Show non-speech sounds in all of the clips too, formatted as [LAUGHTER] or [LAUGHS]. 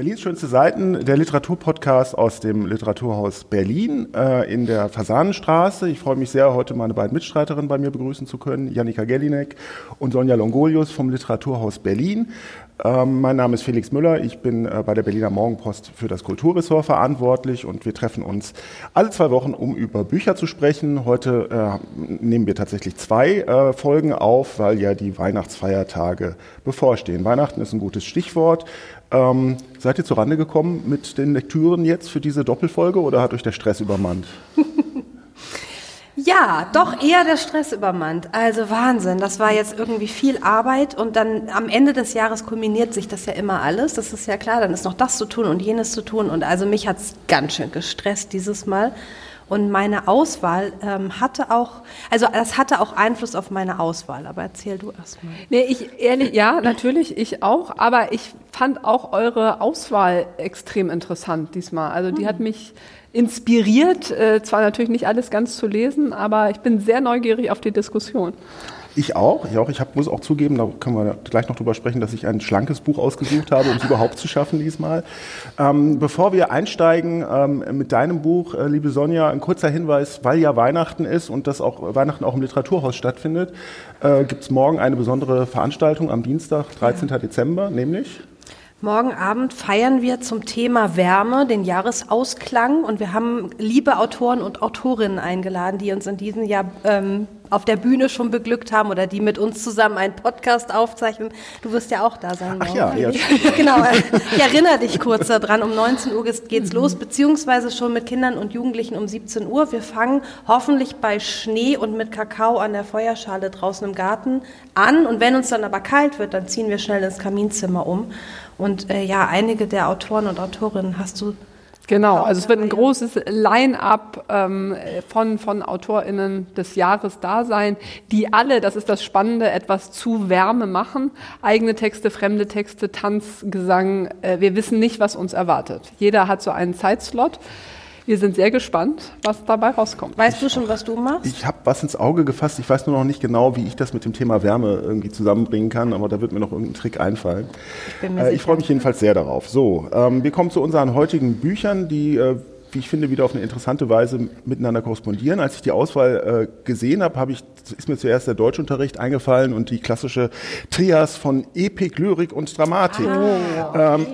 Berlins schönste Seiten, der Literaturpodcast aus dem Literaturhaus Berlin äh, in der Fasanenstraße. Ich freue mich sehr, heute meine beiden Mitstreiterinnen bei mir begrüßen zu können, Janika Gellinek und Sonja Longolius vom Literaturhaus Berlin. Ähm, mein Name ist Felix Müller, ich bin äh, bei der Berliner Morgenpost für das Kulturressort verantwortlich und wir treffen uns alle zwei Wochen, um über Bücher zu sprechen. Heute äh, nehmen wir tatsächlich zwei äh, Folgen auf, weil ja die Weihnachtsfeiertage bevorstehen. Weihnachten ist ein gutes Stichwort. Ähm, seid ihr zurande gekommen mit den Lektüren jetzt für diese Doppelfolge oder hat euch der Stress übermannt? [LAUGHS] Ja, doch eher der Stress übermannt. Also Wahnsinn, das war jetzt irgendwie viel Arbeit und dann am Ende des Jahres kulminiert sich das ja immer alles. Das ist ja klar, dann ist noch das zu tun und jenes zu tun und also mich hat's ganz schön gestresst dieses Mal. Und meine Auswahl ähm, hatte auch, also das hatte auch Einfluss auf meine Auswahl. Aber erzähl du erst mal. Nee, ich ehrlich, ja, natürlich, ich auch. Aber ich fand auch eure Auswahl extrem interessant diesmal. Also die hm. hat mich inspiriert, äh, zwar natürlich nicht alles ganz zu lesen, aber ich bin sehr neugierig auf die Diskussion. Ich auch, ich auch. Ich hab, muss auch zugeben, da können wir gleich noch drüber sprechen, dass ich ein schlankes Buch ausgesucht habe, um es überhaupt zu schaffen diesmal. Ähm, bevor wir einsteigen ähm, mit deinem Buch, äh, liebe Sonja, ein kurzer Hinweis, weil ja Weihnachten ist und das auch Weihnachten auch im Literaturhaus stattfindet, äh, gibt es morgen eine besondere Veranstaltung am Dienstag, 13. Ja. Dezember, nämlich Morgen Abend feiern wir zum Thema Wärme den Jahresausklang und wir haben liebe Autoren und Autorinnen eingeladen, die uns in diesem Jahr ähm, auf der Bühne schon beglückt haben oder die mit uns zusammen einen Podcast aufzeichnen. Du wirst ja auch da sein. Ach ja, ja. [LAUGHS] genau. Ich erinnere dich kurz daran. Um 19 Uhr geht's los, beziehungsweise schon mit Kindern und Jugendlichen um 17 Uhr. Wir fangen hoffentlich bei Schnee und mit Kakao an der Feuerschale draußen im Garten an. Und wenn uns dann aber kalt wird, dann ziehen wir schnell ins Kaminzimmer um. Und äh, ja, einige der Autoren und Autorinnen hast du Genau, also es wird ein großes Line-up ähm, von, von AutorInnen des Jahres da sein, die alle, das ist das Spannende, etwas zu Wärme machen. Eigene Texte, fremde Texte, Tanz, Gesang. Äh, wir wissen nicht, was uns erwartet. Jeder hat so einen Zeitslot. Wir sind sehr gespannt, was dabei rauskommt. Weißt du schon, was du machst? Ich habe was ins Auge gefasst. Ich weiß nur noch nicht genau, wie ich das mit dem Thema Wärme irgendwie zusammenbringen kann, aber da wird mir noch irgendein Trick einfallen. Ich, äh, ich freue mich jedenfalls sehr darauf. So, ähm, wir kommen zu unseren heutigen Büchern, die äh, wie ich finde, wieder auf eine interessante Weise miteinander korrespondieren. Als ich die Auswahl äh, gesehen habe, ich, ist mir zuerst der Deutschunterricht eingefallen und die klassische Trias von Epik, Lyrik und Dramatik. Ah, ähm,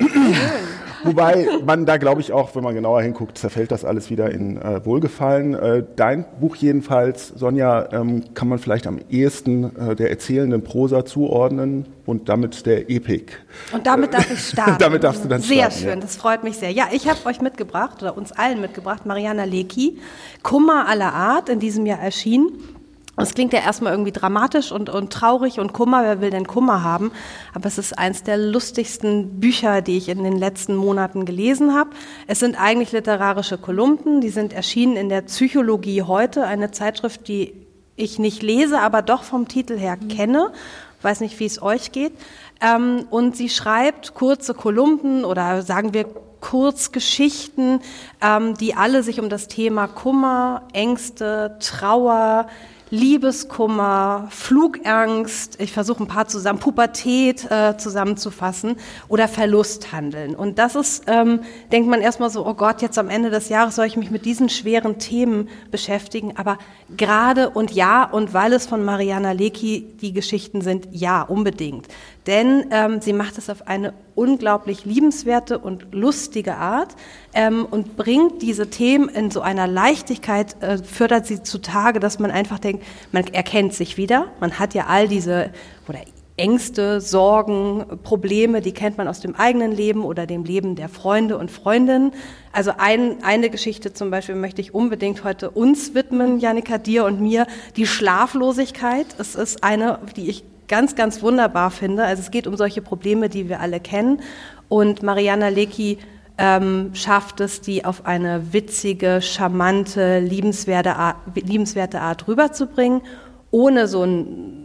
Wobei man da, glaube ich, auch, wenn man genauer hinguckt, zerfällt das alles wieder in äh, Wohlgefallen. Äh, dein Buch jedenfalls, Sonja, ähm, kann man vielleicht am ehesten äh, der erzählenden Prosa zuordnen und damit der Epik. Und damit darf ich [LAUGHS] starten. damit darfst du dann sehr starten. Sehr schön, ja. das freut mich sehr. Ja, ich habe euch mitgebracht, oder uns allen mitgebracht, Mariana Lecki, Kummer aller Art, in diesem Jahr erschienen. Es klingt ja erstmal irgendwie dramatisch und, und traurig und Kummer, wer will denn Kummer haben? Aber es ist eins der lustigsten Bücher, die ich in den letzten Monaten gelesen habe. Es sind eigentlich literarische Kolumnen, die sind erschienen in der Psychologie heute, eine Zeitschrift, die ich nicht lese, aber doch vom Titel her kenne. weiß nicht, wie es euch geht. Ähm, und sie schreibt kurze Kolumnen oder sagen wir Kurzgeschichten, ähm, die alle sich um das Thema Kummer, Ängste, Trauer, Liebeskummer, Flugangst, ich versuche ein paar zusammen, Pubertät äh, zusammenzufassen oder Verlust handeln. Und das ist, ähm, denkt man erstmal so, oh Gott, jetzt am Ende des Jahres soll ich mich mit diesen schweren Themen beschäftigen. Aber gerade und ja, und weil es von Mariana Lecki die Geschichten sind, ja, unbedingt. Denn ähm, sie macht es auf eine unglaublich liebenswerte und lustige Art ähm, und bringt diese Themen in so einer Leichtigkeit, äh, fördert sie zutage, dass man einfach denkt, man erkennt sich wieder. Man hat ja all diese oder Ängste, Sorgen, Probleme, die kennt man aus dem eigenen Leben oder dem Leben der Freunde und Freundinnen. Also ein, eine Geschichte zum Beispiel möchte ich unbedingt heute uns widmen, Janika, dir und mir, die Schlaflosigkeit. Es ist eine, die ich ganz, ganz wunderbar finde. Also es geht um solche Probleme, die wir alle kennen. Und Mariana Lecki ähm, schafft es, die auf eine witzige, charmante, liebenswerte Art, liebenswerte Art rüberzubringen, ohne so ein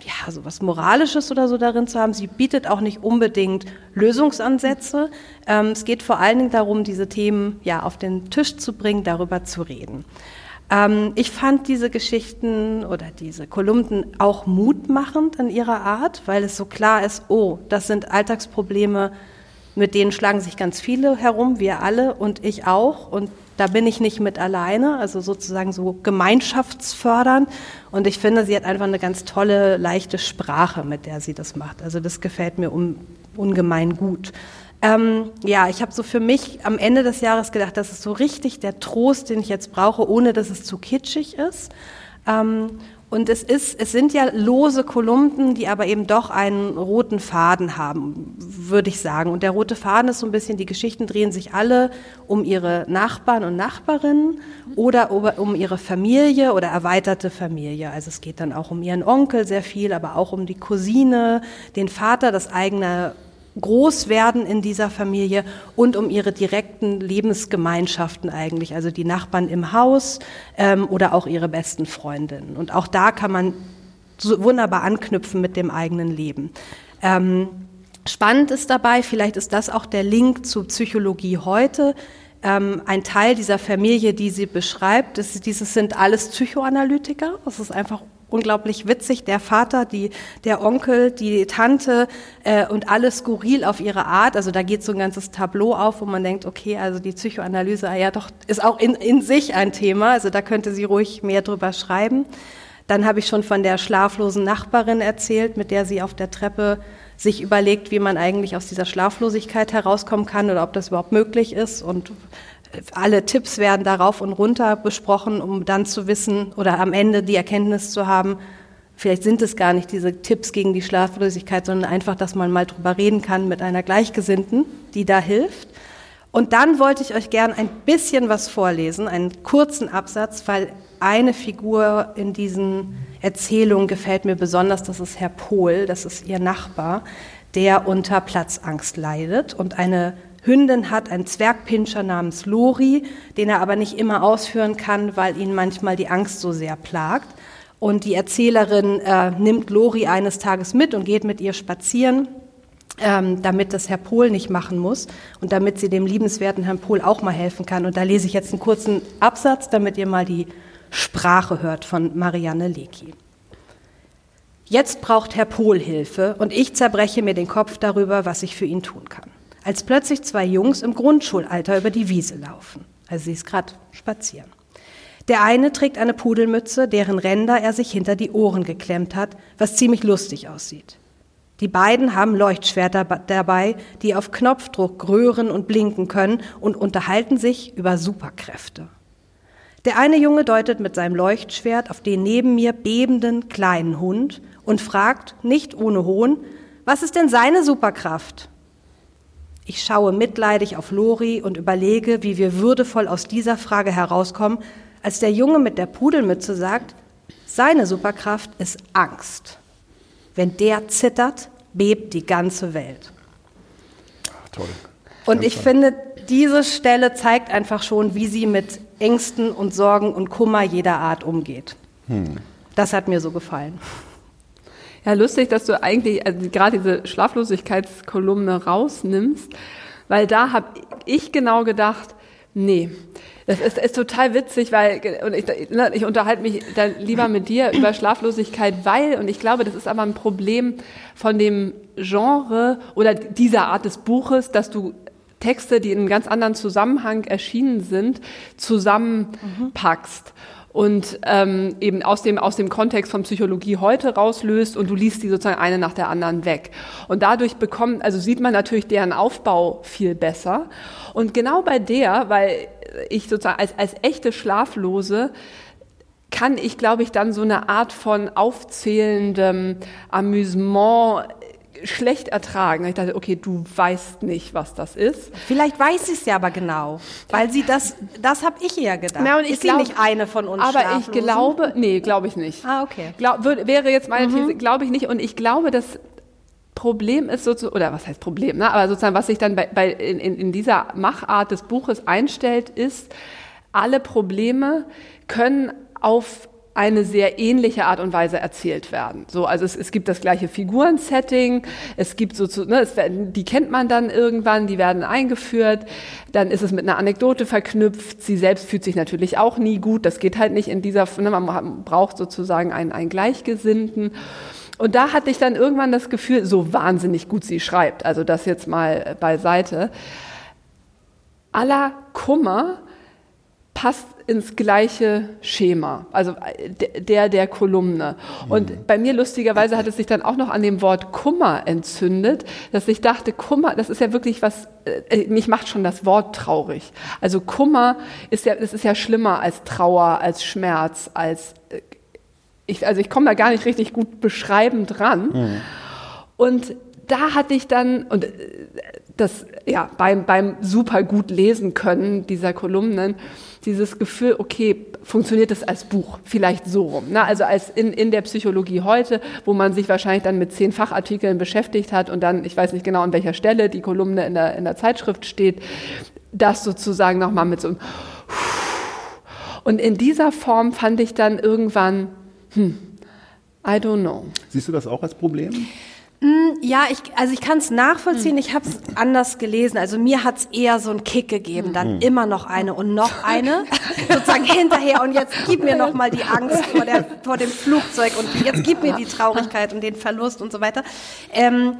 ja, so was Moralisches oder so darin zu haben. Sie bietet auch nicht unbedingt Lösungsansätze. Ähm, es geht vor allen Dingen darum, diese Themen ja auf den Tisch zu bringen, darüber zu reden. Ähm, ich fand diese Geschichten oder diese Kolumnen auch mutmachend in ihrer Art, weil es so klar ist, oh, das sind Alltagsprobleme, Mit denen schlagen sich ganz viele herum, wir alle und ich auch. Und da bin ich nicht mit alleine, also sozusagen so gemeinschaftsfördernd. Und ich finde, sie hat einfach eine ganz tolle, leichte Sprache, mit der sie das macht. Also das gefällt mir un, ungemein gut. Ähm, ja, ich habe so für mich am Ende des Jahres gedacht, das ist so richtig der Trost, den ich jetzt brauche, ohne dass es zu kitschig ist. Ähm, und es ist, es sind ja lose Kolumnen, die aber eben doch einen roten Faden haben, würde ich sagen. Und der rote Faden ist so ein bisschen, die Geschichten drehen sich alle um ihre Nachbarn und Nachbarinnen oder um ihre Familie oder erweiterte Familie. Also es geht dann auch um ihren Onkel sehr viel, aber auch um die Cousine, den Vater, das eigene groß werden in dieser Familie und um ihre direkten Lebensgemeinschaften eigentlich, also die Nachbarn im Haus ähm, oder auch ihre besten Freundinnen. Und auch da kann man so wunderbar anknüpfen mit dem eigenen Leben. Ähm, spannend ist dabei, vielleicht ist das auch der Link zu Psychologie heute. Ähm, ein Teil dieser Familie, die sie beschreibt, ist, dieses sind alles Psychoanalytiker. Das ist einfach unglaublich witzig. Der Vater, die, der Onkel, die Tante äh, und alles skurril auf ihre Art. Also da geht so ein ganzes Tableau auf, wo man denkt, okay, also die Psychoanalyse, ja doch, ist auch in, in sich ein Thema. Also da könnte sie ruhig mehr drüber schreiben. Dann habe ich schon von der schlaflosen Nachbarin erzählt, mit der sie auf der Treppe sich überlegt, wie man eigentlich aus dieser Schlaflosigkeit herauskommen kann oder ob das überhaupt möglich ist und alle Tipps werden darauf und runter besprochen, um dann zu wissen oder am Ende die Erkenntnis zu haben, vielleicht sind es gar nicht diese Tipps gegen die Schlaflosigkeit, sondern einfach, dass man mal drüber reden kann mit einer Gleichgesinnten, die da hilft. Und dann wollte ich euch gern ein bisschen was vorlesen, einen kurzen Absatz, weil eine Figur in diesen Erzählungen gefällt mir besonders, das ist Herr Pohl, das ist ihr Nachbar, der unter Platzangst leidet und eine Hündin hat einen Zwergpinscher namens Lori, den er aber nicht immer ausführen kann, weil ihn manchmal die Angst so sehr plagt. Und die Erzählerin äh, nimmt Lori eines Tages mit und geht mit ihr spazieren, ähm, damit das Herr Pohl nicht machen muss und damit sie dem liebenswerten Herrn Pohl auch mal helfen kann. Und da lese ich jetzt einen kurzen Absatz, damit ihr mal die Sprache hört von Marianne Lecki. Jetzt braucht Herr Pohl Hilfe und ich zerbreche mir den Kopf darüber, was ich für ihn tun kann als plötzlich zwei Jungs im Grundschulalter über die Wiese laufen. Also sie ist gerade spazieren. Der eine trägt eine Pudelmütze, deren Ränder er sich hinter die Ohren geklemmt hat, was ziemlich lustig aussieht. Die beiden haben Leuchtschwerter dabei, die auf Knopfdruck röhren und blinken können und unterhalten sich über Superkräfte. Der eine Junge deutet mit seinem Leuchtschwert auf den neben mir bebenden kleinen Hund und fragt, nicht ohne Hohn, was ist denn seine Superkraft? Ich schaue mitleidig auf Lori und überlege, wie wir würdevoll aus dieser Frage herauskommen, als der Junge mit der Pudelmütze sagt, seine Superkraft ist Angst. Wenn der zittert, bebt die ganze Welt. Ach, toll. Und ich finde, diese Stelle zeigt einfach schon, wie sie mit Ängsten und Sorgen und Kummer jeder Art umgeht. Hm. Das hat mir so gefallen. Ja, lustig, dass du eigentlich also gerade diese Schlaflosigkeitskolumne rausnimmst, weil da habe ich genau gedacht, nee, das ist, ist total witzig, weil und ich, ne, ich unterhalte mich dann lieber mit dir über Schlaflosigkeit, weil, und ich glaube, das ist aber ein Problem von dem Genre oder dieser Art des Buches, dass du Texte, die in einem ganz anderen Zusammenhang erschienen sind, zusammenpackst. Mhm und ähm, eben aus dem, aus dem Kontext von Psychologie heute rauslöst und du liest die sozusagen eine nach der anderen weg. Und dadurch bekommt, also sieht man natürlich deren Aufbau viel besser. Und genau bei der, weil ich sozusagen als, als echte Schlaflose kann ich, glaube ich, dann so eine Art von aufzählendem Amüsement schlecht ertragen. Ich dachte, okay, du weißt nicht, was das ist. Vielleicht weiß sie es ja aber genau, weil sie das, das habe ich ja gedacht. Na, und ich ist glaub, sie nicht eine von uns Aber ich glaube, nee, glaube ich nicht. Ah, okay. Glaub, wäre jetzt meine mhm. These, glaube ich nicht. Und ich glaube, das Problem ist sozusagen, oder was heißt Problem, ne? aber sozusagen, was sich dann bei, bei in, in dieser Machart des Buches einstellt, ist, alle Probleme können auf eine sehr ähnliche Art und Weise erzählt werden. So, also es, es gibt das gleiche Figurensetting, es gibt so, ne, es, die kennt man dann irgendwann, die werden eingeführt, dann ist es mit einer Anekdote verknüpft. Sie selbst fühlt sich natürlich auch nie gut, das geht halt nicht in dieser, ne, man braucht sozusagen einen, einen Gleichgesinnten. Und da hatte ich dann irgendwann das Gefühl, so wahnsinnig gut sie schreibt, also das jetzt mal beiseite, aller Kummer passt ins gleiche Schema, also äh, der der Kolumne. Und mhm. bei mir lustigerweise hat es sich dann auch noch an dem Wort Kummer entzündet, dass ich dachte, Kummer, das ist ja wirklich was, äh, mich macht schon das Wort traurig. Also Kummer ist ja, das ist ja schlimmer als Trauer, als Schmerz, als äh, ich, also ich komme da gar nicht richtig gut beschreibend ran. Mhm. Und da hatte ich dann, und äh, das, ja, beim, beim super gut lesen können dieser Kolumnen, dieses Gefühl, okay, funktioniert das als Buch? Vielleicht so rum. Ne? Also als in, in der Psychologie heute, wo man sich wahrscheinlich dann mit zehn Fachartikeln beschäftigt hat und dann, ich weiß nicht genau, an welcher Stelle die Kolumne in der, in der Zeitschrift steht, das sozusagen nochmal mit so einem [SIGHS] und in dieser Form fand ich dann irgendwann, hm, I don't know. Siehst du das auch als Problem? Mm, ja, ich, also ich kann es nachvollziehen. Ich habe es anders gelesen. Also mir hat es eher so einen Kick gegeben. Dann mhm. immer noch eine und noch eine, sozusagen hinterher. Und jetzt gib mir noch mal die Angst vor, der, vor dem Flugzeug und jetzt gib mir die Traurigkeit und den Verlust und so weiter. Ähm,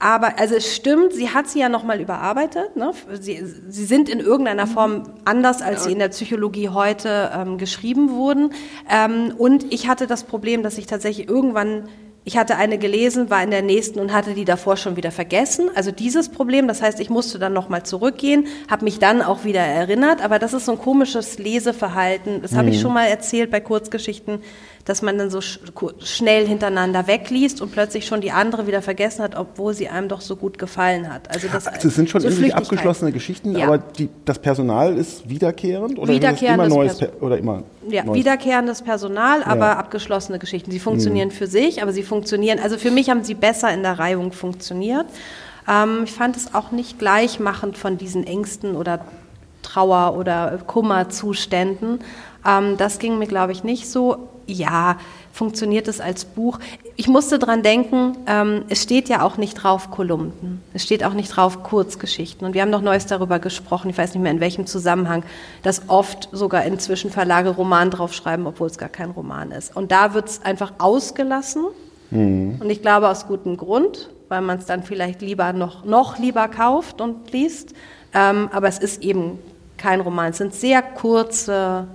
aber also es stimmt, sie hat sie ja nochmal überarbeitet. Ne? Sie, sie sind in irgendeiner Form anders, als sie in der Psychologie heute ähm, geschrieben wurden. Ähm, und ich hatte das Problem, dass ich tatsächlich irgendwann ich hatte eine gelesen, war in der nächsten und hatte die davor schon wieder vergessen. Also dieses Problem, das heißt, ich musste dann nochmal zurückgehen, habe mich dann auch wieder erinnert, aber das ist so ein komisches Leseverhalten. Das mhm. habe ich schon mal erzählt bei Kurzgeschichten dass man dann so sch schnell hintereinander wegliest und plötzlich schon die andere wieder vergessen hat, obwohl sie einem doch so gut gefallen hat. Also das, also es sind schon so irgendwie abgeschlossene Geschichten, ja. aber die, das Personal ist wiederkehrend oder wiederkehrendes immer neues per oder immer ja, neues? wiederkehrendes Personal, aber ja. abgeschlossene Geschichten. Sie funktionieren mhm. für sich, aber sie funktionieren. Also für mich haben sie besser in der Reihung funktioniert. Ähm, ich fand es auch nicht gleichmachend von diesen Ängsten oder Trauer oder Kummerzuständen. Ähm, das ging mir, glaube ich, nicht so ja, funktioniert es als Buch? Ich musste dran denken, ähm, es steht ja auch nicht drauf Kolumnen. Es steht auch nicht drauf Kurzgeschichten. Und wir haben noch Neues darüber gesprochen, ich weiß nicht mehr in welchem Zusammenhang, dass oft sogar inzwischen Verlage Roman draufschreiben, obwohl es gar kein Roman ist. Und da wird es einfach ausgelassen. Mhm. Und ich glaube aus gutem Grund, weil man es dann vielleicht lieber noch, noch lieber kauft und liest. Ähm, aber es ist eben kein Roman. Es sind sehr kurze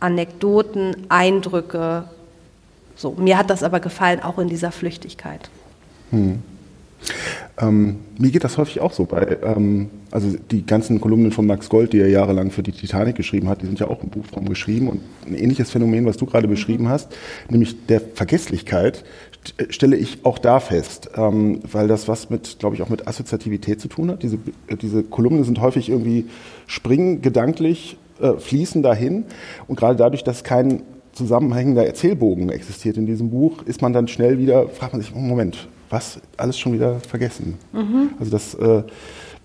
Anekdoten, Eindrücke. So, mir hat das aber gefallen, auch in dieser Flüchtigkeit. Hm. Ähm, mir geht das häufig auch so. Bei, ähm, also die ganzen Kolumnen von Max Gold, die er jahrelang für die Titanic geschrieben hat, die sind ja auch im Buchform geschrieben. Und ein ähnliches Phänomen, was du gerade beschrieben hast, nämlich der Vergesslichkeit, stelle ich auch da fest, ähm, weil das was mit, glaube ich, auch mit Assoziativität zu tun hat. Diese, diese Kolumnen sind häufig irgendwie springen gedanklich äh, fließen dahin. Und gerade dadurch, dass kein zusammenhängender Erzählbogen existiert in diesem Buch, ist man dann schnell wieder, fragt man sich, oh, Moment, was? Alles schon wieder vergessen. Mhm. Also das, äh,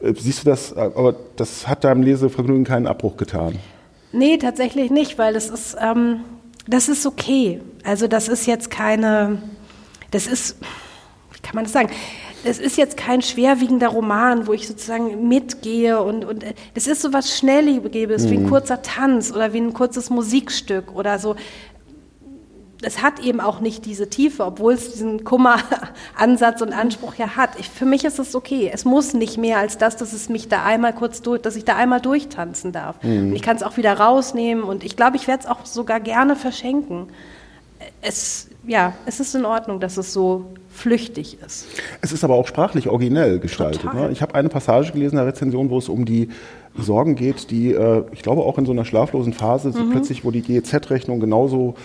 äh siehst du das, äh, aber das hat deinem Lesevergnügen keinen Abbruch getan. Nee, tatsächlich nicht, weil das ist, ähm, das ist okay. Also das ist jetzt keine, das ist, wie kann man das sagen? Es ist jetzt kein schwerwiegender Roman, wo ich sozusagen mitgehe und, und es ist so was Schnelllebiges, mhm. wie ein mhm. kurzer Tanz oder wie ein kurzes Musikstück oder so. Es hat eben auch nicht diese Tiefe, obwohl es diesen Kummeransatz und Anspruch ja hat. Ich, für mich ist es okay. Es muss nicht mehr als das, dass es mich da einmal kurz durch, dass ich da einmal durchtanzen darf. Mhm. ich kann es auch wieder rausnehmen und ich glaube, ich werde es auch sogar gerne verschenken. Es, ja, es ist in Ordnung, dass es so flüchtig ist. Es ist aber auch sprachlich originell gestaltet. Ne? Ich habe eine Passage gelesen in der Rezension, wo es um die Sorgen geht, die, äh, ich glaube, auch in so einer schlaflosen Phase, so mhm. plötzlich, wo die GEZ-Rechnung genauso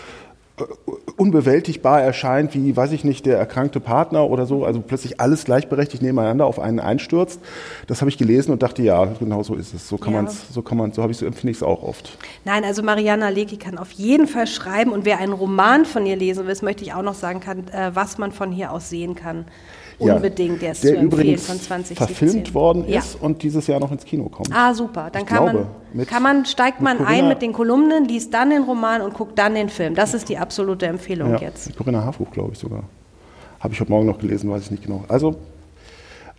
unbewältigbar erscheint, wie, weiß ich nicht, der erkrankte Partner oder so, also plötzlich alles gleichberechtigt nebeneinander auf einen einstürzt. Das habe ich gelesen und dachte, ja, genau so ist es. So kann ja. man es, so kann man, so habe ich so empfinde ich es auch oft. Nein, also Mariana Lecki kann auf jeden Fall schreiben und wer einen Roman von ihr lesen will, möchte ich auch noch sagen kann, äh, was man von hier aus sehen kann unbedingt, der ist der zu empfehlen von 2017. verfilmt worden ja. ist und dieses Jahr noch ins Kino kommt. Ah, super. Dann kann, glaube, man, mit, kann man, steigt man Corinna, ein mit den Kolumnen, liest dann den Roman und guckt dann den Film. Das ist die absolute Empfehlung ja, jetzt. Corinna Harfuch, glaube ich sogar. Habe ich heute Morgen noch gelesen, weiß ich nicht genau. Also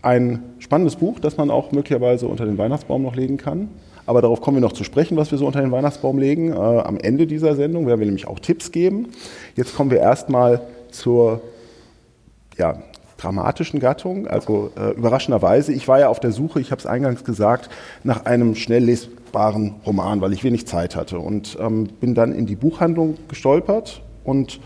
ein spannendes Buch, das man auch möglicherweise unter den Weihnachtsbaum noch legen kann. Aber darauf kommen wir noch zu sprechen, was wir so unter den Weihnachtsbaum legen. Äh, am Ende dieser Sendung werden wir nämlich auch Tipps geben. Jetzt kommen wir erstmal zur ja, dramatischen Gattung. Also äh, überraschenderweise, ich war ja auf der Suche, ich habe es eingangs gesagt, nach einem schnell lesbaren Roman, weil ich wenig Zeit hatte. Und ähm, bin dann in die Buchhandlung gestolpert und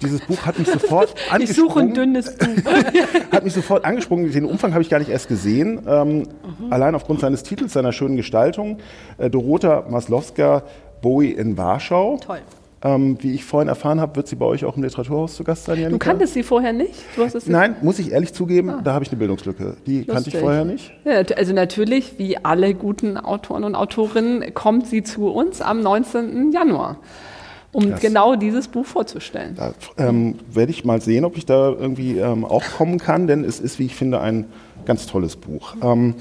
dieses Buch hat mich sofort angesprungen. [LAUGHS] Ich suche ein dünnes Buch. [LAUGHS] hat mich sofort angesprungen. Den Umfang habe ich gar nicht erst gesehen. Ähm, mhm. Allein aufgrund seines Titels, seiner schönen Gestaltung. Äh, Dorota Maslowska, Bowie in Warschau. Toll. Ähm, wie ich vorhin erfahren habe, wird sie bei euch auch im Literaturhaus zu Gast sein. Janika? Du kanntest sie vorher nicht? Nein, muss ich ehrlich zugeben, ah. da habe ich eine Bildungslücke. Die Lustig. kannte ich vorher nicht. Ja, also natürlich, wie alle guten Autoren und Autorinnen, kommt sie zu uns am 19. Januar um das, genau dieses Buch vorzustellen. Da ähm, werde ich mal sehen, ob ich da irgendwie ähm, auch kommen kann, denn es ist, wie ich finde, ein ganz tolles Buch. Ähm,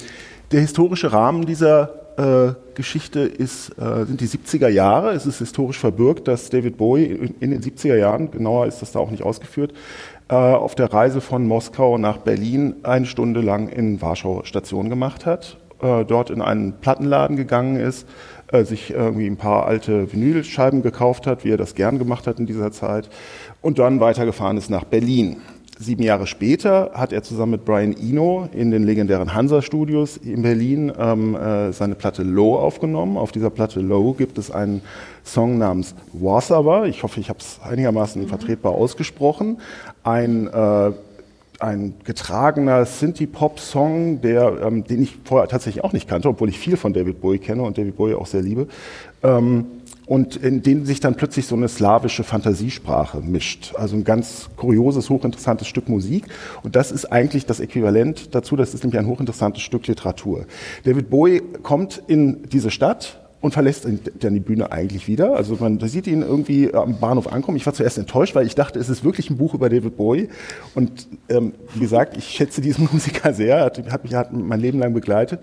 der historische Rahmen dieser äh, Geschichte ist, äh, sind die 70er Jahre. Es ist historisch verbürgt, dass David Bowie in, in, den 70er Jahren, genauer ist das da auch nicht ausgeführt, äh, auf der Reise von Moskau nach Berlin eine Stunde lang in Warschau Station gemacht hat, äh, dort in einen Plattenladen gegangen ist, äh, sich irgendwie ein paar alte Vinylscheiben gekauft hat, wie er das gern gemacht hat in dieser Zeit, und dann weitergefahren ist nach Berlin. Sieben Jahre später hat er zusammen mit Brian Eno in den legendären Hansa-Studios in Berlin ähm, äh, seine Platte Low aufgenommen. Auf dieser Platte Low gibt es einen Song namens Wasaba. Ich hoffe, ich habe es einigermaßen mhm. vertretbar ausgesprochen. Ein äh, ein getragener Synthie-Pop-Song, ähm, den ich vorher tatsächlich auch nicht kannte, obwohl ich viel von David Bowie kenne und David Bowie auch sehr liebe. Ähm, und in denen sich dann plötzlich so eine slawische Fantasiesprache mischt. Also ein ganz kurioses, hochinteressantes Stück Musik. Und das ist eigentlich das Äquivalent dazu, das ist nämlich ein hochinteressantes Stück Literatur. David Bowie kommt in diese Stadt, und verlässt dann die Bühne eigentlich wieder. Also man sieht ihn irgendwie am Bahnhof ankommen. Ich war zuerst enttäuscht, weil ich dachte, es ist wirklich ein Buch über David Bowie. Und ähm, wie gesagt, ich schätze diesen [LAUGHS] Musiker sehr, hat, hat mich hat mein Leben lang begleitet.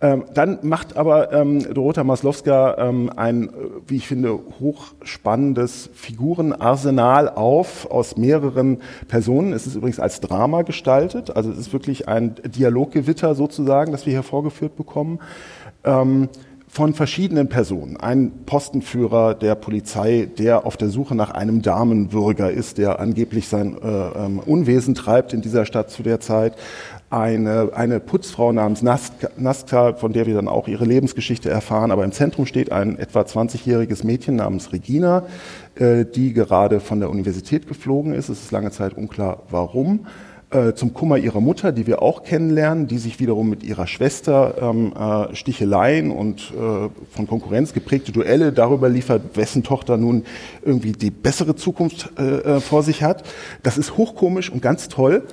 Ähm, dann macht aber ähm, Dorota Maslowska ähm, ein, wie ich finde, hochspannendes Figurenarsenal auf aus mehreren Personen. Es ist übrigens als Drama gestaltet, also es ist wirklich ein Dialoggewitter sozusagen, das wir hier vorgeführt bekommen. Ähm, von verschiedenen Personen. Ein Postenführer der Polizei, der auf der Suche nach einem Damenbürger ist, der angeblich sein äh, ähm, Unwesen treibt in dieser Stadt zu der Zeit. Eine, eine Putzfrau namens Naska, von der wir dann auch ihre Lebensgeschichte erfahren. Aber im Zentrum steht ein etwa 20-jähriges Mädchen namens Regina, äh, die gerade von der Universität geflogen ist. Es ist lange Zeit unklar, warum. Äh, zum Kummer ihrer Mutter, die wir auch kennenlernen, die sich wiederum mit ihrer Schwester ähm, äh, Sticheleien und äh, von Konkurrenz geprägte Duelle darüber liefert, wessen Tochter nun irgendwie die bessere Zukunft äh, äh vor sich hat. Das ist hochkomisch und ganz toll.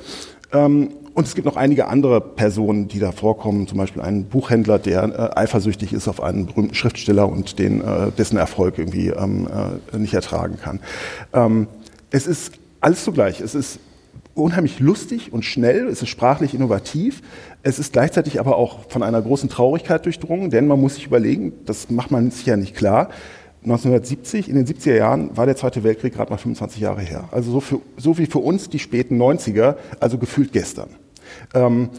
Ähm, und es gibt noch einige andere Personen, die da vorkommen, zum Beispiel einen Buchhändler, der äh, eifersüchtig ist auf einen berühmten Schriftsteller und den, äh, dessen Erfolg irgendwie ähm, äh, nicht ertragen kann. Ähm, es ist alles zugleich. Es ist unheimlich lustig und schnell, es ist sprachlich innovativ, es ist gleichzeitig aber auch von einer großen Traurigkeit durchdrungen, denn man muss sich überlegen, das macht man sich ja nicht klar, 1970, in den 70er Jahren war der Zweite Weltkrieg gerade mal 25 Jahre her. Also so, für, so wie für uns die späten 90er, also gefühlt gestern. Ähm,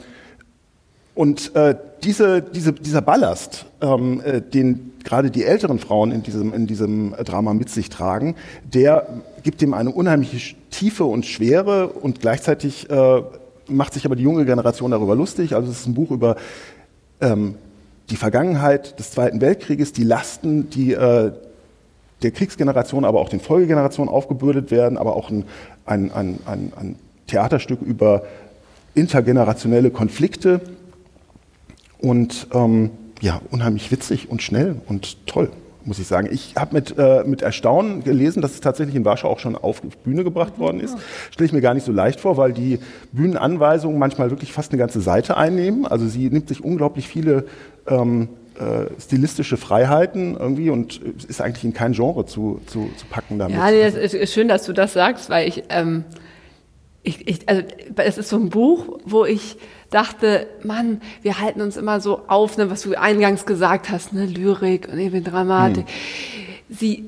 und äh, diese, diese, dieser Ballast, ähm, äh, den gerade die älteren Frauen in diesem, in diesem Drama mit sich tragen, der gibt dem eine unheimliche Tiefe und Schwere und gleichzeitig äh, macht sich aber die junge Generation darüber lustig. Also es ist ein Buch über ähm, die Vergangenheit des Zweiten Weltkrieges, die Lasten, die äh, der Kriegsgeneration, aber auch den Folgegenerationen aufgebürdet werden, aber auch ein, ein, ein, ein, ein Theaterstück über intergenerationelle Konflikte und ähm, ja, unheimlich witzig und schnell und toll, muss ich sagen. Ich habe mit, äh, mit Erstaunen gelesen, dass es tatsächlich in Warschau auch schon auf Bühne gebracht worden ist. Stelle ich mir gar nicht so leicht vor, weil die Bühnenanweisungen manchmal wirklich fast eine ganze Seite einnehmen. Also sie nimmt sich unglaublich viele ähm, äh, stilistische Freiheiten irgendwie und ist eigentlich in kein Genre zu, zu, zu packen damit. Ja, es ist schön, dass du das sagst, weil ich, ähm, ich, ich also es ist so ein Buch, wo ich dachte, Mann, wir halten uns immer so auf, ne, was du eingangs gesagt hast, ne, Lyrik und eben Dramatik. Hm. Sie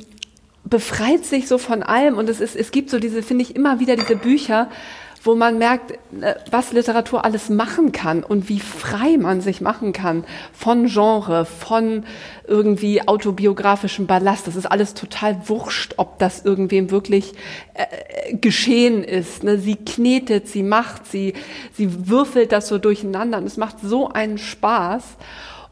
befreit sich so von allem und es ist, es gibt so diese, finde ich, immer wieder diese Bücher, wo man merkt, äh, was Literatur alles machen kann und wie frei man sich machen kann von Genre, von irgendwie autobiografischem Ballast. Das ist alles total wurscht, ob das irgendwem wirklich äh, geschehen ist. Ne? Sie knetet, sie macht, sie, sie würfelt das so durcheinander und es macht so einen Spaß.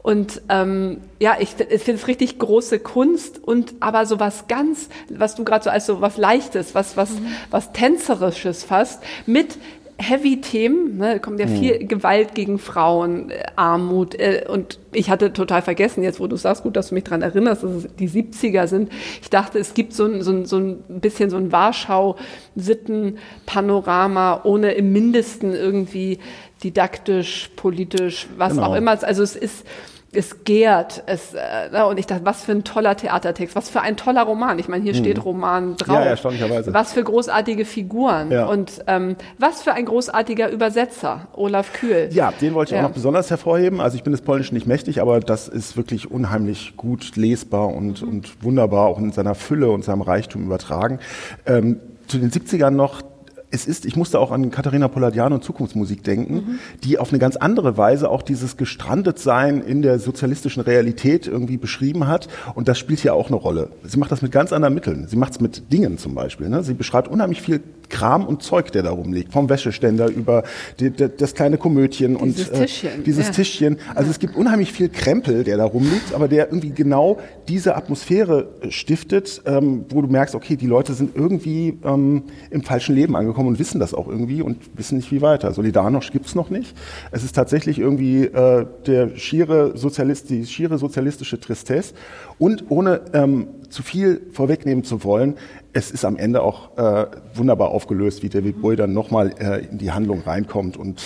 Und ähm, ja, ich, ich finde es richtig große Kunst und aber so was ganz, was du gerade so als so was Leichtes, was was mhm. was tänzerisches fast mit Heavy-Themen, ne, kommt ja viel mhm. Gewalt gegen Frauen, äh, Armut äh, und ich hatte total vergessen, jetzt wo du sagst, gut, dass du mich dran erinnerst, dass es die 70er sind. Ich dachte, es gibt so ein, so ein, so ein bisschen so ein Warschau-Sitten-Panorama, ohne im Mindesten irgendwie didaktisch, politisch, was genau. auch immer. Also es ist es gärt. Es, äh, ne, und ich dachte, was für ein toller Theatertext, was für ein toller Roman. Ich meine, hier mhm. steht Roman drauf. Ja, erstaunlicherweise. Was für großartige Figuren ja. und ähm, was für ein großartiger Übersetzer, Olaf Kühl. Ja, den wollte ich ja. auch noch besonders hervorheben. Also ich bin des Polnischen nicht mächtig, aber das ist wirklich unheimlich gut lesbar und, mhm. und wunderbar auch in seiner Fülle und seinem Reichtum übertragen. Ähm, zu den 70ern noch es ist, ich musste auch an Katharina Polladiano und Zukunftsmusik denken, mhm. die auf eine ganz andere Weise auch dieses Gestrandetsein in der sozialistischen Realität irgendwie beschrieben hat. Und das spielt hier auch eine Rolle. Sie macht das mit ganz anderen Mitteln. Sie macht es mit Dingen zum Beispiel. Ne? Sie beschreibt unheimlich viel Kram und Zeug, der da rumliegt. Vom Wäscheständer über die, die, das kleine Komödchen dieses und äh, Tischchen. dieses ja. Tischchen. Also es gibt unheimlich viel Krempel, der da rumliegt, aber der irgendwie genau diese Atmosphäre stiftet, ähm, wo du merkst, okay, die Leute sind irgendwie ähm, im falschen Leben angekommen und wissen das auch irgendwie und wissen nicht, wie weiter. Solidarność gibt's noch nicht. Es ist tatsächlich irgendwie äh, der schiere Sozialist, die schiere sozialistische Tristesse. Und ohne ähm, zu viel vorwegnehmen zu wollen, es ist am Ende auch äh, wunderbar aufgelöst, wie David Bowie dann nochmal äh, in die Handlung reinkommt und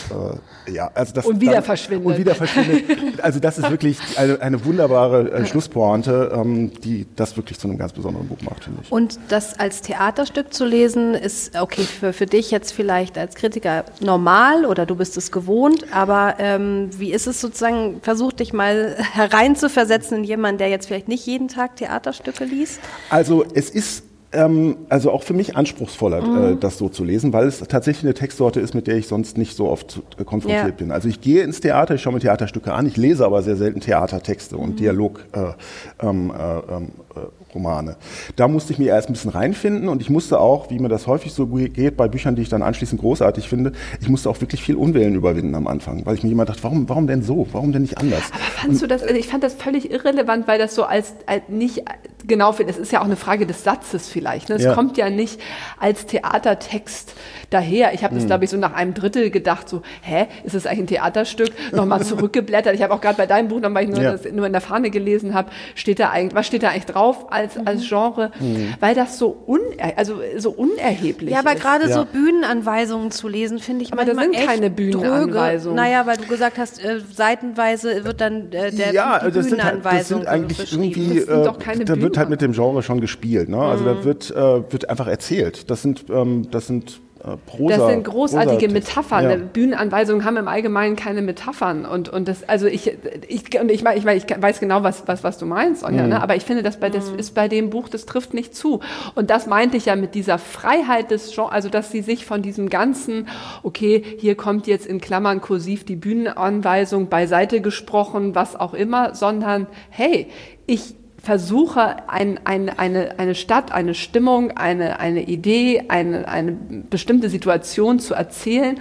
äh, ja, also das und wieder dann, verschwindet und wieder verschwindet. Also das ist [LAUGHS] wirklich eine, eine wunderbare äh, Schlusspointe, ähm, die das wirklich zu einem ganz besonderen Buch macht, finde ich. Und das als Theaterstück zu lesen, ist okay für, für dich jetzt vielleicht als Kritiker normal oder du bist es gewohnt, aber ähm, wie ist es sozusagen? Versuch dich mal [LAUGHS] hereinzuversetzen in jemanden, der jetzt vielleicht nicht jeden Tag Theaterstücke liest. Also es ist ähm, also auch für mich anspruchsvoller, mhm. äh, das so zu lesen, weil es tatsächlich eine Textsorte ist, mit der ich sonst nicht so oft äh, konfrontiert ja. bin. Also ich gehe ins Theater, ich schaue mir Theaterstücke an, ich lese aber sehr selten Theatertexte und mhm. Dialog. Äh, ähm, äh, ähm, äh Romane. Da musste ich mir erst ein bisschen reinfinden und ich musste auch, wie mir das häufig so geht bei Büchern, die ich dann anschließend großartig finde, ich musste auch wirklich viel Unwillen überwinden am Anfang, weil ich mir immer dachte, warum, warum denn so? Warum denn nicht anders? Aber fandst und, du das, also ich fand das völlig irrelevant, weil das so als, als nicht genau, es ist ja auch eine Frage des Satzes vielleicht. Ne? Es ja. kommt ja nicht als Theatertext daher. Ich habe das, hm. glaube ich, so nach einem Drittel gedacht, so, hä, ist das eigentlich ein Theaterstück? Nochmal zurückgeblättert. Ich habe auch gerade bei deinem Buch, weil ich nur, ja. das, nur in der Fahne gelesen habe, steht da eigentlich, was steht da eigentlich drauf als, mhm. als Genre? Mhm. Weil das so, uner, also, so unerheblich ist. Ja, aber gerade ja. so Bühnenanweisungen zu lesen, finde ich aber manchmal da sind keine Bühnenanweisungen. Naja, weil du gesagt hast, äh, seitenweise wird dann äh, der ja, die das Bühnenanweisung sind halt, das sind eigentlich irgendwie, das sind doch keine äh, da wird halt mit dem Genre schon gespielt. Ne? Also mhm. da wird, äh, wird einfach erzählt. Das sind, ähm, das sind Prosa, das sind großartige Metaphern. Ja. Bühnenanweisungen haben im Allgemeinen keine Metaphern. Und, und das, also ich, ich, und ich, ich, ich weiß genau, was, was, was du meinst, Sonja, mhm. ne? aber ich finde, das, bei, das mhm. ist bei dem Buch, das trifft nicht zu. Und das meinte ich ja mit dieser Freiheit des Genres, also dass sie sich von diesem ganzen, okay, hier kommt jetzt in Klammern kursiv die Bühnenanweisung beiseite gesprochen, was auch immer, sondern hey, ich, versuche, ein, ein, eine, eine Stadt, eine Stimmung, eine, eine Idee, eine, eine bestimmte Situation zu erzählen.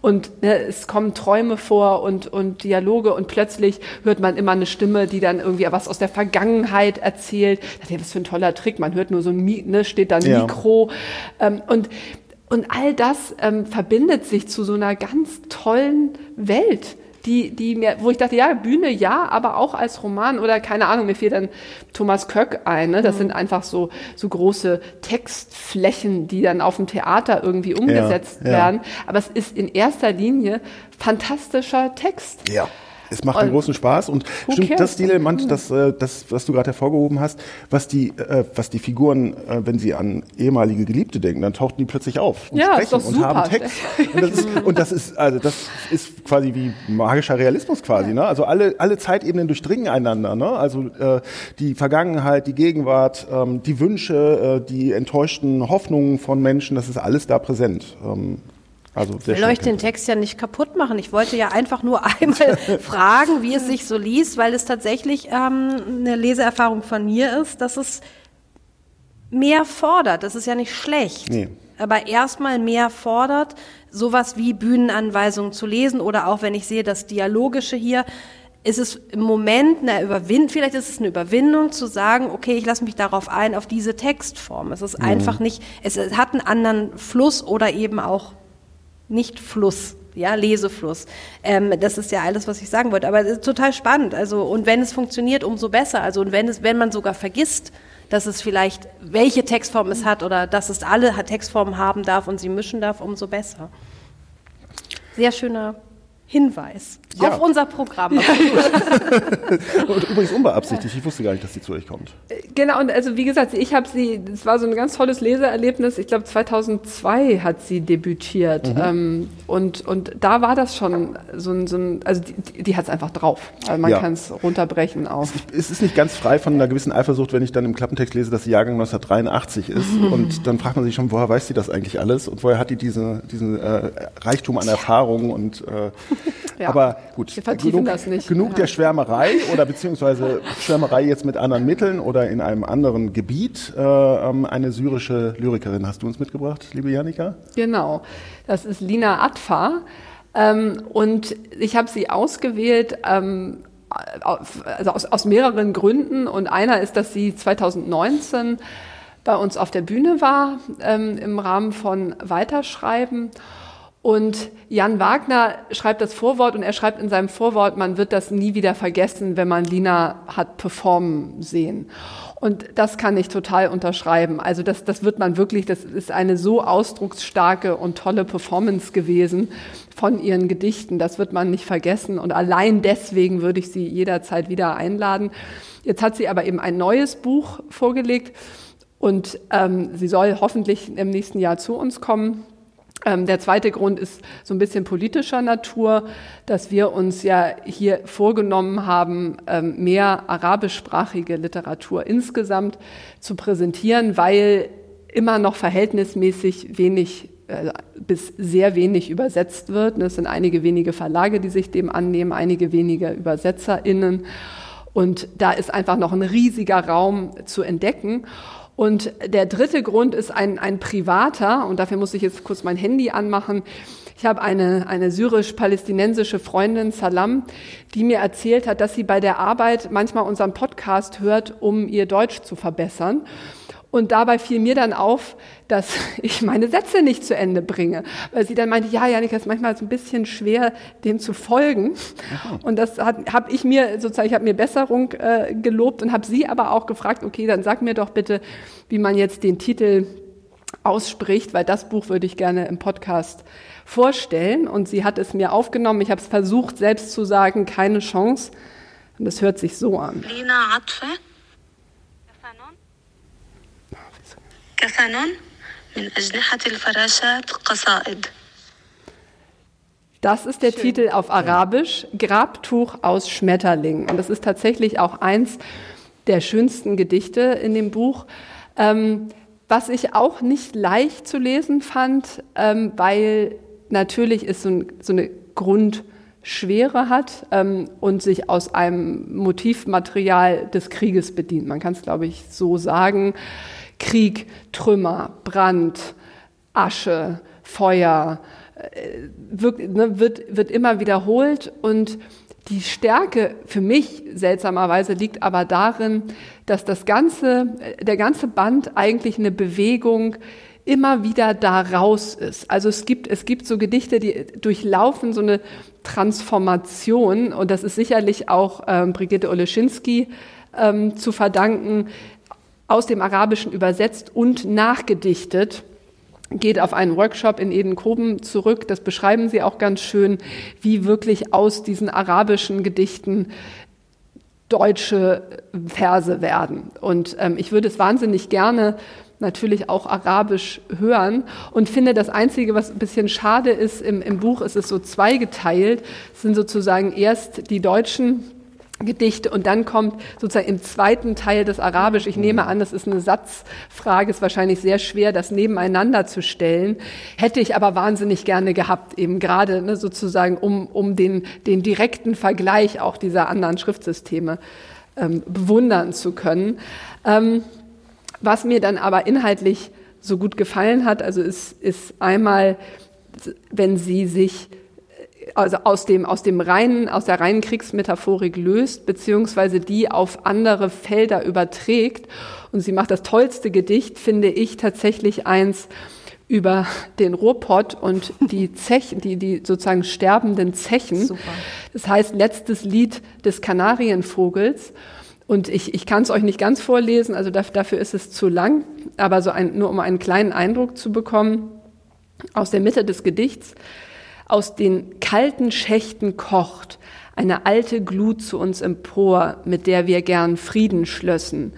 Und ne, es kommen Träume vor und, und Dialoge und plötzlich hört man immer eine Stimme, die dann irgendwie was aus der Vergangenheit erzählt. Das ist für ein toller Trick. Man hört nur so ein, ne, steht da ein ja. Mikro. Ähm, und, und all das ähm, verbindet sich zu so einer ganz tollen Welt die, die mir, wo ich dachte, ja, Bühne ja, aber auch als Roman oder keine Ahnung, mir fiel dann Thomas Köck ein. Ne? Das mhm. sind einfach so, so große Textflächen, die dann auf dem Theater irgendwie umgesetzt ja, ja. werden. Aber es ist in erster Linie fantastischer Text. Ja. Es macht einen großen Spaß und stimmt cares? das Dilemma, das, äh, das, was du gerade hervorgehoben hast, was die, äh, was die Figuren, äh, wenn sie an ehemalige Geliebte denken, dann tauchten die plötzlich auf und ja, sprechen und haben Text. [LAUGHS] Und das, ist, und das ist, also das ist quasi wie magischer Realismus quasi. Ne? Also alle, alle Zeitebenen durchdringen einander. Ne? Also äh, die Vergangenheit, die Gegenwart, ähm, die Wünsche, äh, die enttäuschten Hoffnungen von Menschen, das ist alles da präsent. Ähm, Also ich will euch den Text ja nicht kaputt machen. Ich wollte ja einfach nur [LAUGHS] einmal fragen, wie es sich so liest, weil es tatsächlich ähm, eine Leseerfahrung von mir ist, dass es mehr fordert. Das ist ja nicht schlecht. Nee. Aber erstmal mehr fordert, sowas wie Bühnenanweisungen zu lesen oder auch wenn ich sehe, das Dialogische hier, ist es im Moment eine Überwindung, vielleicht ist es eine Überwindung zu sagen, okay, ich lasse mich darauf ein, auf diese Textform. Es ist mhm. einfach nicht, es hat einen anderen Fluss oder eben auch nicht Fluss, ja, Lesefluss. Ähm, das ist ja alles, was ich sagen wollte. Aber es ist total spannend. Also, und wenn es funktioniert, umso besser. Also, und wenn es, wenn man sogar vergisst, dass es vielleicht, welche Textform es hat oder dass es alle Textformen haben darf und sie mischen darf, umso besser. Sehr schöner Hinweis ja. auf unser Programm. Ja. [LAUGHS] und übrigens unbeabsichtigt, ich wusste gar nicht, dass sie zu euch kommt. Genau, und also wie gesagt, ich habe sie, es war so ein ganz tolles Leseerlebnis, ich glaube 2002 hat sie debütiert mhm. ähm, und, und da war das schon so ein, so ein also die, die hat es einfach drauf, also man ja. kann es runterbrechen auf. Es ist nicht ganz frei von einer gewissen Eifersucht, wenn ich dann im Klappentext lese, dass sie Jahrgang 1983 ist mhm. und dann fragt man sich schon, woher weiß sie das eigentlich alles und woher hat die diese, diesen äh, Reichtum an Erfahrungen und äh, [LAUGHS] ja. aber gut, genug, genug der Schwärmerei oder beziehungsweise Schwärmerei jetzt mit anderen Mitteln oder in einem anderen Gebiet. Äh, ähm, eine syrische Lyrikerin hast du uns mitgebracht, liebe Janika? Genau, das ist Lina Atfa. Ähm, und ich habe sie ausgewählt ähm, also aus, aus mehreren Gründen. Und einer ist, dass sie 2019 bei uns auf der Bühne war ähm, im Rahmen von Weiterschreiben. Und Jan Wagner schreibt das Vorwort und er schreibt in seinem Vorwort, man wird das nie wieder vergessen, wenn man Lina hat performen sehen. Und das kann ich total unterschreiben. Also das, das wird man wirklich, das ist eine so ausdrucksstarke und tolle Performance gewesen von ihren Gedichten. Das wird man nicht vergessen. Und allein deswegen würde ich sie jederzeit wieder einladen. Jetzt hat sie aber eben ein neues Buch vorgelegt und ähm, sie soll hoffentlich im nächsten Jahr zu uns kommen. Ähm, der zweite Grund ist so ein bisschen politischer Natur, dass wir uns ja hier vorgenommen haben, ähm, mehr arabischsprachige Literatur insgesamt zu präsentieren, weil immer noch verhältnismäßig wenig äh, bis sehr wenig übersetzt wird. Es sind einige wenige Verlage, die sich dem annehmen, einige wenige ÜbersetzerInnen. Und da ist einfach noch ein riesiger Raum zu entdecken. Und der dritte Grund ist ein, ein privater, und dafür muss ich jetzt kurz mein Handy anmachen. Ich habe eine, eine syrisch-palästinensische Freundin, Salam, die mir erzählt hat, dass sie bei der Arbeit manchmal unseren Podcast hört, um ihr Deutsch zu verbessern. Und dabei fiel mir dann auf, dass [LAUGHS] ich meine Sätze nicht zu Ende bringe. Weil sie dann meinte, ja, Janik, das ist manchmal so ein bisschen schwer, dem zu folgen. Und das habe ich mir sozusagen, ich habe mir Besserung äh, gelobt und habe sie aber auch gefragt, okay, dann sag mir doch bitte, wie man jetzt den Titel ausspricht, weil das Buch würde ich gerne im Podcast vorstellen. Und sie hat es mir aufgenommen. Ich habe es versucht, selbst zu sagen, keine Chance. Und das hört sich so an. Lina Atfe كفن من أجنحة الفراشات قصائد. Das ist der Schön. Titel auf Arabisch, Grabtuch aus Schmetterling. Und das ist tatsächlich auch eins der schönsten Gedichte in dem Buch. Ähm, was ich auch nicht leicht zu lesen fand, ähm, weil natürlich es so, ein, so eine Grundschwere hat ähm, und sich aus einem Motivmaterial des Krieges bedient. Man kann es, glaube ich, so sagen. Krieg, Trümmer, Brand, Asche, Feuer, äh, wird, ne, wird, wird immer wiederholt. Und die Stärke für mich seltsamerweise liegt aber darin, dass das ganze, der ganze Band eigentlich eine Bewegung immer wieder da raus ist. Also es gibt, es gibt so Gedichte, die durchlaufen so eine Transformation. Und das ist sicherlich auch ähm, Brigitte Oleschinski ähm, zu verdanken, aus dem Arabischen übersetzt und nachgedichtet geht auf einen Workshop in Edenkoben zurück. Das beschreiben sie auch ganz schön, wie wirklich aus diesen arabischen Gedichten deutsche Verse werden. Und ähm, ich würde es wahnsinnig gerne natürlich auch arabisch hören und finde das Einzige, was ein bisschen schade ist, im, im Buch ist es so zweigeteilt, es sind sozusagen erst die deutschen Gedichte und dann kommt sozusagen im zweiten Teil das Arabisch. Ich nehme an, das ist eine Satzfrage, ist wahrscheinlich sehr schwer, das nebeneinander zu stellen. Hätte ich aber wahnsinnig gerne gehabt, eben gerade ne, sozusagen, um, um den, den direkten Vergleich auch dieser anderen Schriftsysteme ähm, bewundern zu können. Ähm, was mir dann aber inhaltlich so gut gefallen hat, also ist, ist einmal, wenn sie sich also aus dem, aus dem reinen, aus der reinen Kriegsmetaphorik löst, beziehungsweise die auf andere Felder überträgt. Und sie macht das tollste Gedicht, finde ich, tatsächlich eins über den Ruhrpott und die [LAUGHS] Zechen, die, die sozusagen sterbenden Zechen. Super. Das heißt, letztes Lied des Kanarienvogels. Und ich, ich kann es euch nicht ganz vorlesen, also dafür ist es zu lang, aber so ein, nur um einen kleinen Eindruck zu bekommen, aus der Mitte des Gedichts. Aus den kalten Schächten kocht eine alte Glut zu uns empor, mit der wir gern Frieden schlössen,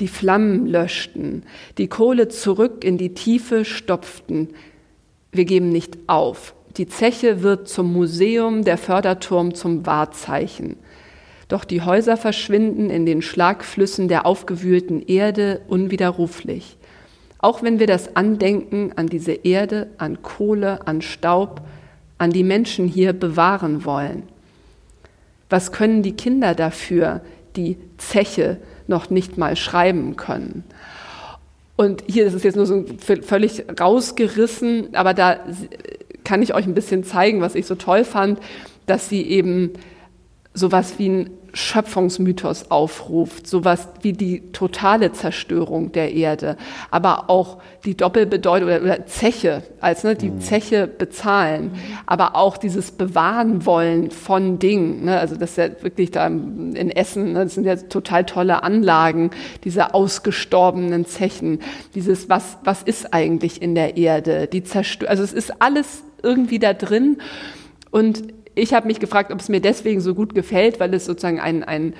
die Flammen löschten, die Kohle zurück in die Tiefe stopften. Wir geben nicht auf. Die Zeche wird zum Museum, der Förderturm zum Wahrzeichen. Doch die Häuser verschwinden in den Schlagflüssen der aufgewühlten Erde unwiderruflich. Auch wenn wir das Andenken an diese Erde, an Kohle, an Staub, an die Menschen hier bewahren wollen? Was können die Kinder dafür, die Zeche noch nicht mal schreiben können? Und hier ist es jetzt nur so völlig rausgerissen, aber da kann ich euch ein bisschen zeigen, was ich so toll fand, dass sie eben sowas wie ein Schöpfungsmythos aufruft, sowas wie die totale Zerstörung der Erde, aber auch die Doppelbedeutung oder, oder Zeche, als ne, die mhm. Zeche bezahlen, aber auch dieses Bewahren wollen von Dingen. Ne, also das ist ja wirklich da in Essen, ne, das sind ja total tolle Anlagen, diese ausgestorbenen Zechen, dieses was was ist eigentlich in der Erde, die Zerstörung, also es ist alles irgendwie da drin und ich habe mich gefragt, ob es mir deswegen so gut gefällt, weil es sozusagen ein, ein,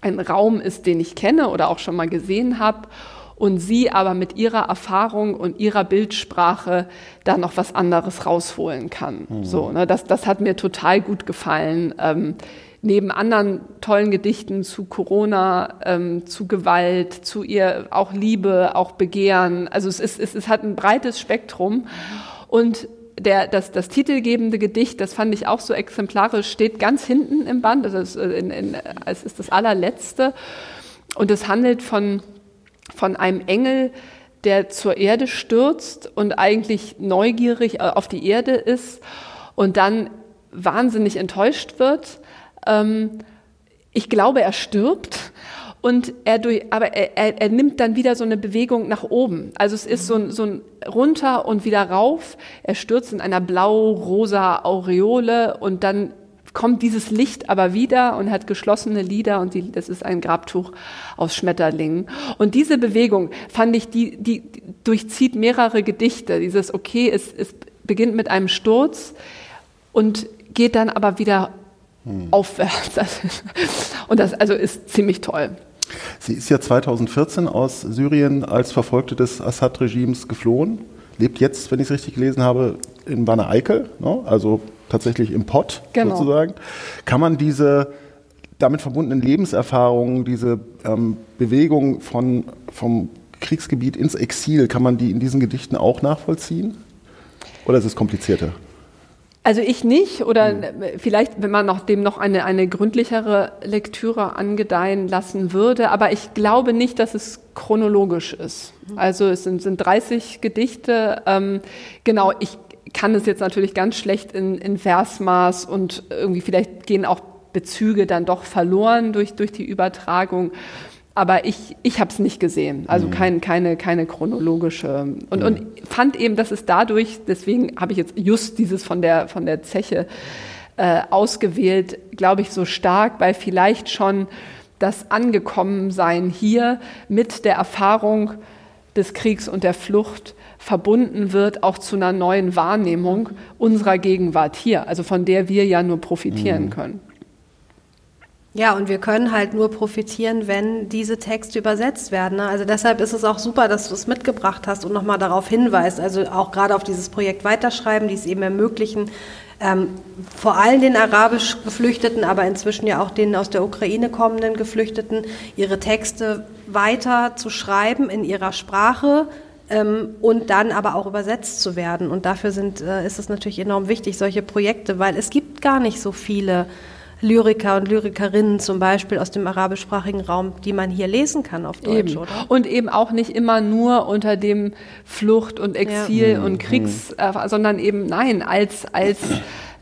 ein Raum ist, den ich kenne oder auch schon mal gesehen habe und sie aber mit ihrer Erfahrung und ihrer Bildsprache da noch was anderes rausholen kann. Mhm. So, ne, das, das hat mir total gut gefallen. Ähm, neben anderen tollen Gedichten zu Corona, ähm, zu Gewalt, zu ihr auch Liebe, auch Begehren. Also es, ist, es, es hat ein breites Spektrum. Und der, das, das titelgebende Gedicht, das fand ich auch so exemplarisch, steht ganz hinten im Band, also es, in, in, es ist das allerletzte. Und es handelt von, von einem Engel, der zur Erde stürzt und eigentlich neugierig auf die Erde ist und dann wahnsinnig enttäuscht wird. Ähm, ich glaube, er stirbt und er durch, aber er, er, er nimmt dann wieder so eine Bewegung nach oben. Also es ist so ein, so ein runter und wieder rauf. Er stürzt in einer blau-rosa Aureole und dann kommt dieses Licht aber wieder und hat geschlossene Lider und die, das ist ein Grabtuch aus Schmetterlingen. Und diese Bewegung fand ich, die, die durchzieht mehrere Gedichte. Dieses, okay, es, es beginnt mit einem Sturz und geht dann aber wieder hm. aufwärts. [LAUGHS] Und das also ist ziemlich toll. Sie ist ja 2014 aus Syrien als Verfolgte des Assad-Regimes geflohen, lebt jetzt, wenn ich es richtig gelesen habe, in Wanne Eickel, ne? also tatsächlich im Pott genau. sozusagen. Kann man diese damit verbundenen Lebenserfahrungen, diese ähm, Bewegung von, vom Kriegsgebiet ins Exil, kann man die in diesen Gedichten auch nachvollziehen? Oder ist es komplizierter? Also ich nicht oder mhm. vielleicht, wenn man noch dem noch eine, eine gründlichere Lektüre angedeihen lassen würde, aber ich glaube nicht, dass es chronologisch ist. Mhm. Also es sind, sind 30 Gedichte. Ähm, genau, ich kann es jetzt natürlich ganz schlecht in, in Versmaß und irgendwie vielleicht gehen auch Bezüge dann doch verloren durch, durch die Übertragung aber ich, ich habe es nicht gesehen, also mhm. kein, keine, keine chronologische. Und, mhm. und fand eben, dass es dadurch, deswegen habe ich jetzt just dieses von der, von der Zeche äh, ausgewählt, glaube ich, so stark, weil vielleicht schon das Angekommensein hier mit der Erfahrung des Kriegs und der Flucht verbunden wird, auch zu einer neuen Wahrnehmung unserer Gegenwart hier, also von der wir ja nur profitieren mhm. können. Ja, und wir können halt nur profitieren, wenn diese Texte übersetzt werden. Ne? Also deshalb ist es auch super, dass du es mitgebracht hast und nochmal darauf hinweist. Also auch gerade auf dieses Projekt Weiterschreiben, die es eben ermöglichen, ähm, vor allem den arabisch Geflüchteten, aber inzwischen ja auch den aus der Ukraine kommenden Geflüchteten, ihre Texte weiter zu schreiben in ihrer Sprache, ähm, und dann aber auch übersetzt zu werden. Und dafür sind, äh, ist es natürlich enorm wichtig, solche Projekte, weil es gibt gar nicht so viele Lyriker und Lyrikerinnen zum Beispiel aus dem arabischsprachigen Raum, die man hier lesen kann auf Deutsch, eben. oder? Und eben auch nicht immer nur unter dem Flucht und Exil ja. und Kriegs, äh, sondern eben nein, als, als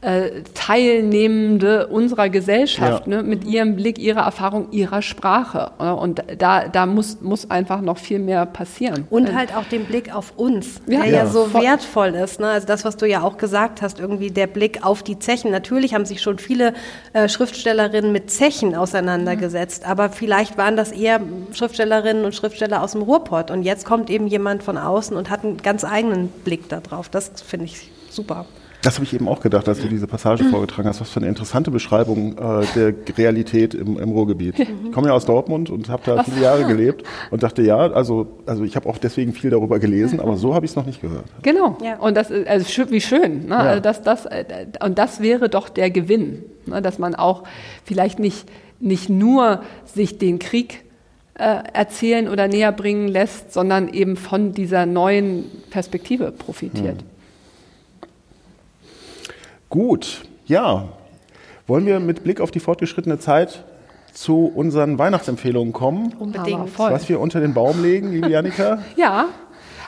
äh, Teilnehmende unserer Gesellschaft, ja. ne, mit ihrem Blick, ihrer Erfahrung, ihrer Sprache. Und da, da muss, muss einfach noch viel mehr passieren. Und halt auch den Blick auf uns, ja. der ja, ja so wertvoll ist. Ne? Also das, was du ja auch gesagt hast, irgendwie der Blick auf die Zechen. Natürlich haben sich schon viele äh, Schriftstellerinnen mit Zechen auseinandergesetzt, mhm. aber vielleicht waren das eher Schriftstellerinnen und Schriftsteller aus dem Ruhrpott. Und jetzt kommt eben jemand von außen und hat einen ganz eigenen Blick darauf. Das finde ich super. Das habe ich eben auch gedacht, als du diese Passage vorgetragen hast. Was für eine interessante Beschreibung äh, der Realität im, im Ruhrgebiet. [LAUGHS] Ich komme ja aus Dortmund und habe da viele Jahre gelebt und dachte, ja, also, also ich habe auch deswegen viel darüber gelesen, aber so habe ich es noch nicht gehört. Genau. Ja. Und das ist also wie schön. Ne? Ja. Also das, das, äh, und das wäre doch der Gewinn, ne? dass man auch vielleicht nicht, nicht nur sich den Krieg äh, erzählen oder näher bringen lässt, sondern eben von dieser neuen Perspektive profitiert. Hm. Gut, ja. Wollen wir mit Blick auf die fortgeschrittene Zeit zu unseren Weihnachtsempfehlungen kommen? Unbedingt. Was wir unter den Baum legen, liebe Janika? [LAUGHS] ja.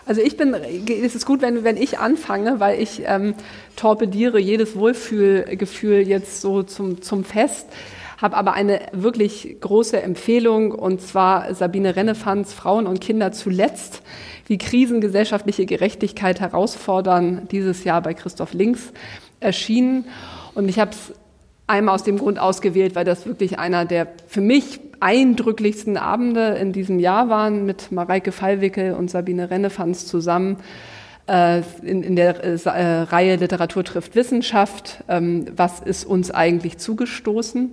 Also ich bin, es ist gut, wenn, wenn ich anfange, weil ich ähm, torpediere jedes Wohlfühlgefühl jetzt so zum, zum Fest habe aber eine wirklich große Empfehlung und zwar Sabine Rennefanz Frauen und Kinder zuletzt, wie Krisen gesellschaftliche Gerechtigkeit herausfordern, dieses Jahr bei Christoph Links erschienen. Und ich habe es einmal aus dem Grund ausgewählt, weil das wirklich einer der für mich eindrücklichsten Abende in diesem Jahr waren, mit Mareike Fallwickel und Sabine Rennefanz zusammen äh, in, in, der äh, äh, Reihe Literatur trifft Wissenschaft. Ähm, was ist uns eigentlich zugestoßen?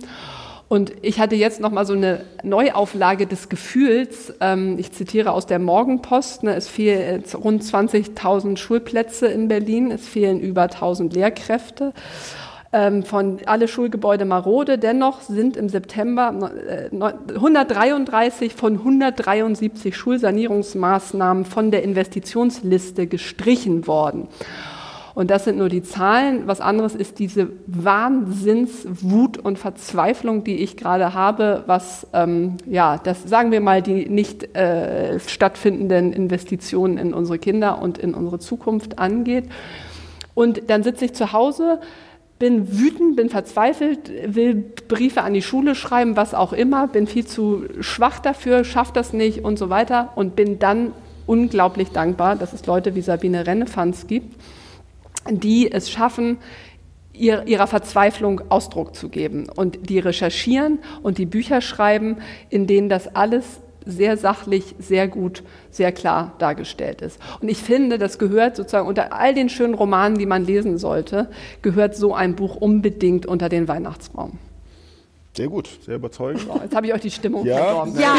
Und ich hatte jetzt noch mal so eine Neuauflage des Gefühls. Ähm, ich zitiere aus der Morgenpost. Ne, es fehlen rund 20.000 Schulplätze in Berlin. Es fehlen über 1.000 Lehrkräfte. Ähm, von alle Schulgebäude marode. Dennoch sind im September 133 von 173 Schulsanierungsmaßnahmen von der Investitionsliste gestrichen worden. Und das sind nur die Zahlen. Was anderes ist diese Wahnsinnswut und Verzweiflung, die ich gerade habe, was, ähm, ja, das sagen wir mal, die nicht äh, stattfindenden Investitionen in unsere Kinder und in unsere Zukunft angeht. Und dann sitze ich zu Hause, bin wütend, bin verzweifelt, will Briefe an die Schule schreiben, was auch immer, bin viel zu schwach dafür, schaffe das nicht und so weiter und bin dann unglaublich dankbar, dass es Leute wie Sabine Rennefanz gibt, die es schaffen, ihr, ihrer Verzweiflung Ausdruck zu geben und die recherchieren und die Bücher schreiben, in denen das alles sehr sachlich, sehr gut, sehr klar dargestellt ist. Und ich finde, das gehört sozusagen unter all den schönen Romanen, die man lesen sollte, gehört so ein Buch unbedingt unter den Weihnachtsbaum. Sehr gut, sehr überzeugend. So, jetzt habe ich euch die Stimmung ja, verdorben. Ja,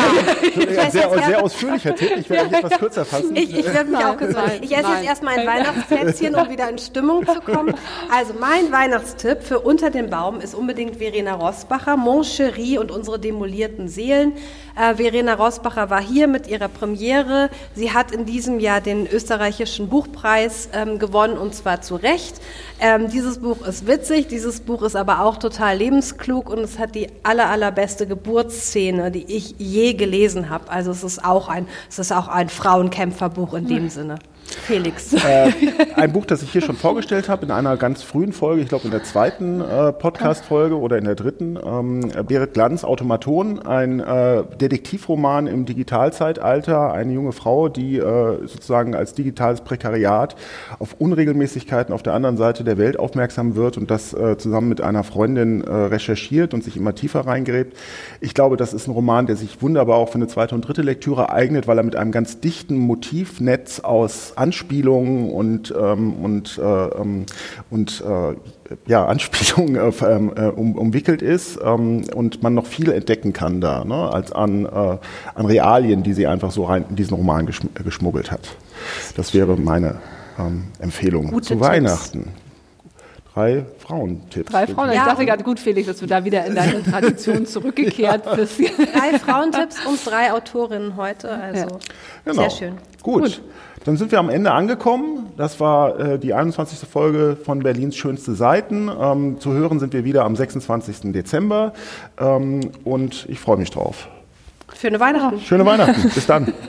ein sehr, sehr ausführlicher Tipp. Ich werde mich etwas kürzer fassen. Ich, ich werde mich auch kurz Ich esse jetzt erstmal ein Weihnachtsplätzchen, um wieder in Stimmung zu kommen. Also mein Weihnachtstipp für Unter dem Baum ist unbedingt Verena Rosbacher, Mon Cherie und unsere demolierten Seelen. Äh, Verena Rosbacher war hier mit ihrer Premiere. Sie hat in diesem Jahr den österreichischen Buchpreis ähm, gewonnen und zwar zu Recht. Ähm, dieses Buch ist witzig, dieses Buch ist aber auch total lebensklug und es hat die aller, allerbeste Geburtsszene, die ich je gelesen habe. Also es ist auch ein, es ist auch ein Frauenkämpferbuch in dem Sinne. Felix. Äh, ein Buch, das ich hier schon vorgestellt habe in einer ganz frühen Folge, ich glaube in der zweiten äh, Podcast-Folge oder in der dritten. Ähm, Berit Glanz, Automaton, ein äh, Detektivroman im Digitalzeitalter. Eine junge Frau, die äh, sozusagen als digitales Prekariat auf Unregelmäßigkeiten auf der anderen Seite der Welt aufmerksam wird und das äh, zusammen mit einer Freundin äh, recherchiert und sich immer tiefer reingräbt. Ich glaube, das ist ein Roman, der sich wunderbar auch für eine zweite und dritte Lektüre eignet, weil er mit einem ganz dichten Motivnetz aus Anspielungen und, ähm, und, äh, ähm, und äh, ja, [LAUGHS] Anspielungen äh, ähm, äh, um, umwickelt ist ähm, und man noch viel entdecken kann da, ne, als an, äh, an Realien, die sie einfach so rein in diesen Roman geschmuggelt hat. Das wäre meine ähm, Empfehlung Gute zu Tipps. Weihnachten drei Frauentipps. Drei Frauen. Ja, ich dachte gerade, gut, Felix, dass du da wieder in deine Tradition [LAUGHS] zurückgekehrt bist. drei Frauentipps und drei Autorinnen heute. Also ja. genau. sehr schön. Gut. gut. Dann sind wir am Ende angekommen. Das war äh, die 21. Folge von Berlins schönste Seiten. Ähm, zu hören sind wir wieder am 26. Dezember. Ähm, und ich freue mich drauf. Schöne Weihnachten. Schöne Weihnachten. Bis dann. [LAUGHS]